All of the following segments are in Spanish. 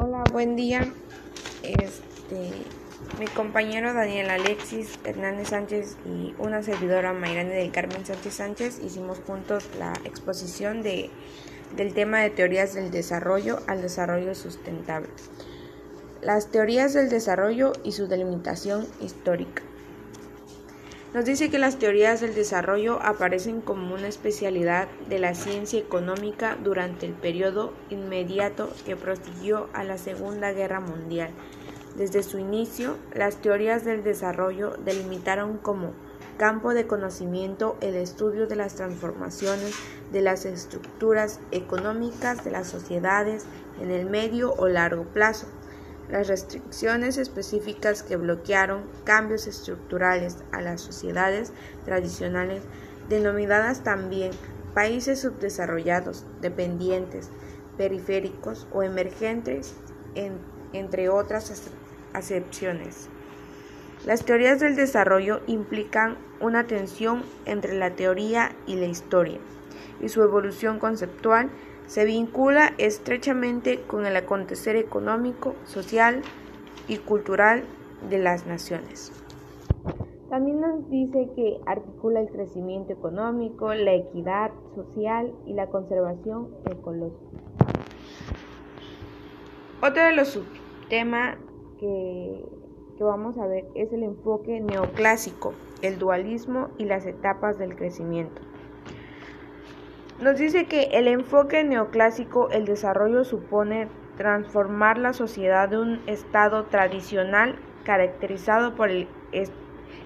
Hola, buen día. Este, mi compañero Daniel Alexis Hernández Sánchez y una servidora Mayrane del Carmen Sánchez Sánchez hicimos juntos la exposición de, del tema de teorías del desarrollo al desarrollo sustentable. Las teorías del desarrollo y su delimitación histórica. Nos dice que las teorías del desarrollo aparecen como una especialidad de la ciencia económica durante el periodo inmediato que prosiguió a la Segunda Guerra Mundial. Desde su inicio, las teorías del desarrollo delimitaron como campo de conocimiento el estudio de las transformaciones de las estructuras económicas de las sociedades en el medio o largo plazo las restricciones específicas que bloquearon cambios estructurales a las sociedades tradicionales, denominadas también países subdesarrollados, dependientes, periféricos o emergentes, entre otras acepciones. Las teorías del desarrollo implican una tensión entre la teoría y la historia, y su evolución conceptual se vincula estrechamente con el acontecer económico, social y cultural de las naciones. También nos dice que articula el crecimiento económico, la equidad social y la conservación ecológica. Otro de los subtemas que, que vamos a ver es el enfoque neoclásico, el dualismo y las etapas del crecimiento. Nos dice que el enfoque neoclásico, el desarrollo supone transformar la sociedad de un estado tradicional caracterizado por el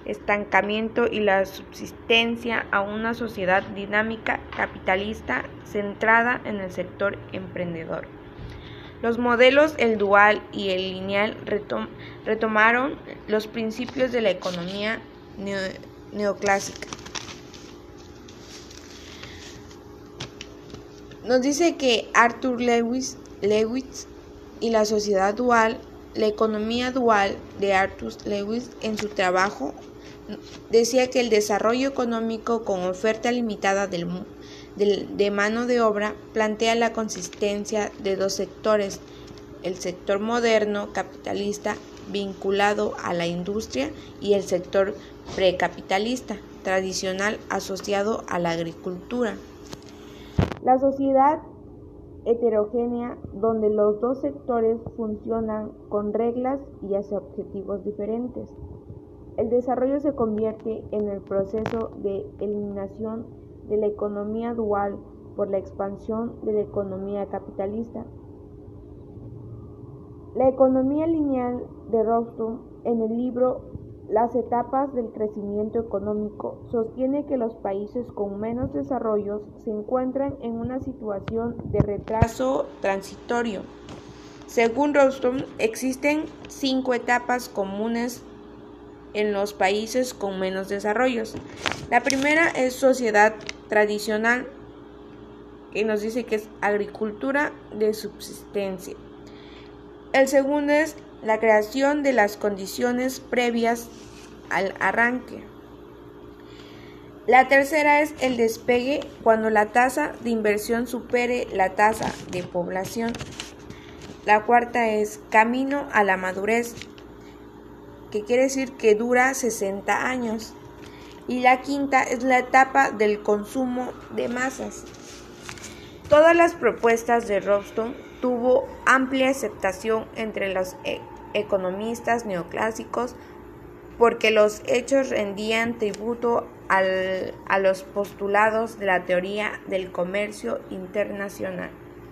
estancamiento y la subsistencia a una sociedad dinámica capitalista centrada en el sector emprendedor. Los modelos, el dual y el lineal, retomaron los principios de la economía neoclásica. Nos dice que Arthur Lewis, Lewis y la sociedad dual, la economía dual de Arthur Lewis en su trabajo decía que el desarrollo económico con oferta limitada del, de mano de obra plantea la consistencia de dos sectores, el sector moderno capitalista vinculado a la industria y el sector precapitalista tradicional asociado a la agricultura. La sociedad heterogénea donde los dos sectores funcionan con reglas y hacia objetivos diferentes. El desarrollo se convierte en el proceso de eliminación de la economía dual por la expansión de la economía capitalista. La economía lineal de Rostrum en el libro las etapas del crecimiento económico sostiene que los países con menos desarrollos se encuentran en una situación de retraso transitorio. Según Rostrom, existen cinco etapas comunes en los países con menos desarrollos. La primera es sociedad tradicional, que nos dice que es agricultura de subsistencia. El segundo es la creación de las condiciones previas al arranque. La tercera es el despegue cuando la tasa de inversión supere la tasa de población. La cuarta es camino a la madurez, que quiere decir que dura 60 años. Y la quinta es la etapa del consumo de masas. Todas las propuestas de Robston tuvo amplia aceptación entre los e- economistas neoclásicos porque los hechos rendían tributo a los postulados de la teoría del comercio internacional.